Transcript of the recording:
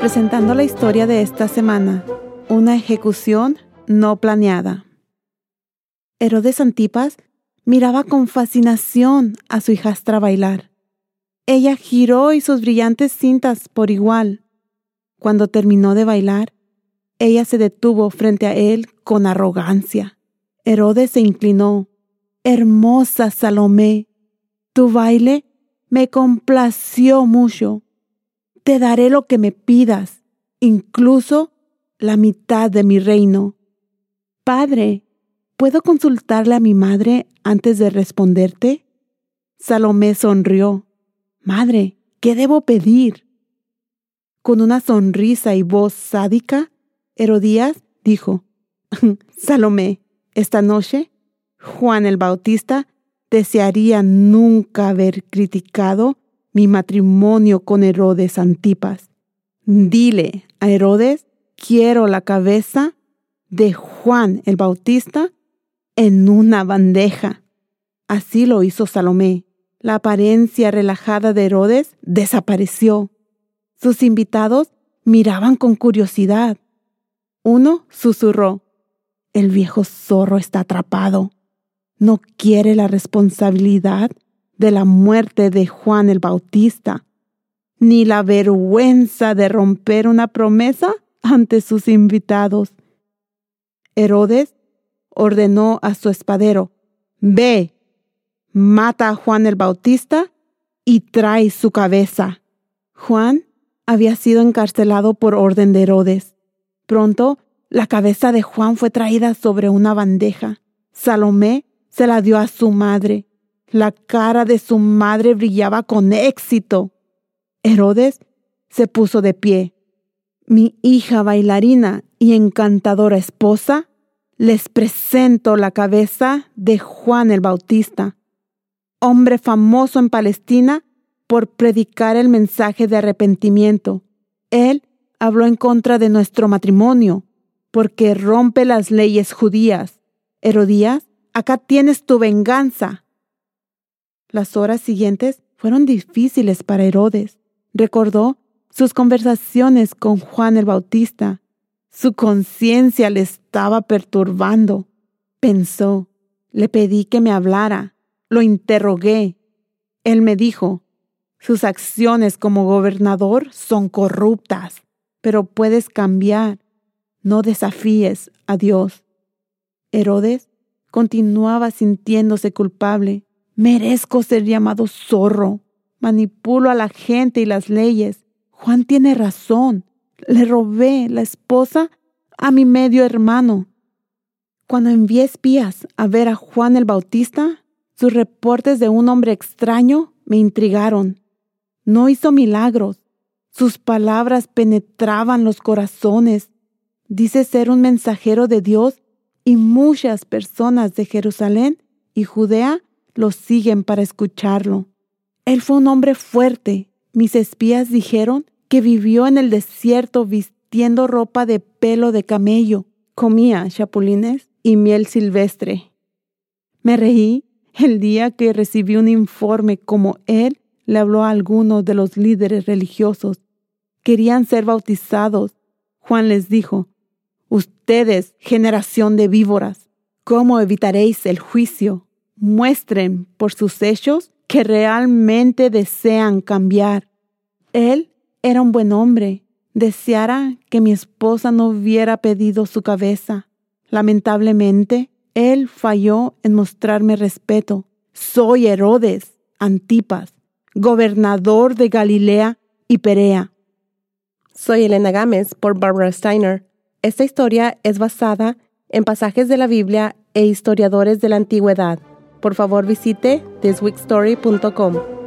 presentando la historia de esta semana, una ejecución no planeada. Herodes Antipas miraba con fascinación a su hijastra bailar. Ella giró y sus brillantes cintas por igual. Cuando terminó de bailar, ella se detuvo frente a él con arrogancia. Herodes se inclinó. Hermosa Salomé, tu baile me complació mucho. Te daré lo que me pidas, incluso la mitad de mi reino. Padre, ¿puedo consultarle a mi madre antes de responderte? Salomé sonrió. Madre, ¿qué debo pedir? Con una sonrisa y voz sádica, Herodías dijo, Salomé, esta noche, Juan el Bautista desearía nunca haber criticado mi matrimonio con Herodes Antipas. Dile a Herodes, quiero la cabeza de Juan el Bautista en una bandeja. Así lo hizo Salomé. La apariencia relajada de Herodes desapareció. Sus invitados miraban con curiosidad. Uno susurró, el viejo zorro está atrapado. No quiere la responsabilidad de la muerte de Juan el Bautista, ni la vergüenza de romper una promesa ante sus invitados. Herodes ordenó a su espadero, Ve, mata a Juan el Bautista y trae su cabeza. Juan había sido encarcelado por orden de Herodes. Pronto, la cabeza de Juan fue traída sobre una bandeja. Salomé se la dio a su madre. La cara de su madre brillaba con éxito. Herodes se puso de pie. Mi hija bailarina y encantadora esposa, les presento la cabeza de Juan el Bautista, hombre famoso en Palestina por predicar el mensaje de arrepentimiento. Él habló en contra de nuestro matrimonio, porque rompe las leyes judías. Herodías, acá tienes tu venganza. Las horas siguientes fueron difíciles para Herodes. Recordó sus conversaciones con Juan el Bautista. Su conciencia le estaba perturbando. Pensó, le pedí que me hablara, lo interrogué. Él me dijo, sus acciones como gobernador son corruptas, pero puedes cambiar. No desafíes a Dios. Herodes continuaba sintiéndose culpable. Merezco ser llamado zorro. Manipulo a la gente y las leyes. Juan tiene razón. Le robé la esposa a mi medio hermano. Cuando envié espías a ver a Juan el Bautista, sus reportes de un hombre extraño me intrigaron. No hizo milagros. Sus palabras penetraban los corazones. Dice ser un mensajero de Dios y muchas personas de Jerusalén y Judea lo siguen para escucharlo. Él fue un hombre fuerte. Mis espías dijeron que vivió en el desierto vistiendo ropa de pelo de camello, comía chapulines y miel silvestre. Me reí el día que recibí un informe como él le habló a algunos de los líderes religiosos. Querían ser bautizados. Juan les dijo, Ustedes, generación de víboras, ¿cómo evitaréis el juicio? Muestren por sus hechos que realmente desean cambiar. Él era un buen hombre. Deseara que mi esposa no hubiera pedido su cabeza. Lamentablemente, él falló en mostrarme respeto. Soy Herodes, Antipas, gobernador de Galilea y Perea. Soy Elena Gámez por Barbara Steiner. Esta historia es basada en pasajes de la Biblia e historiadores de la antigüedad. Por favor visite thisweekstory.com.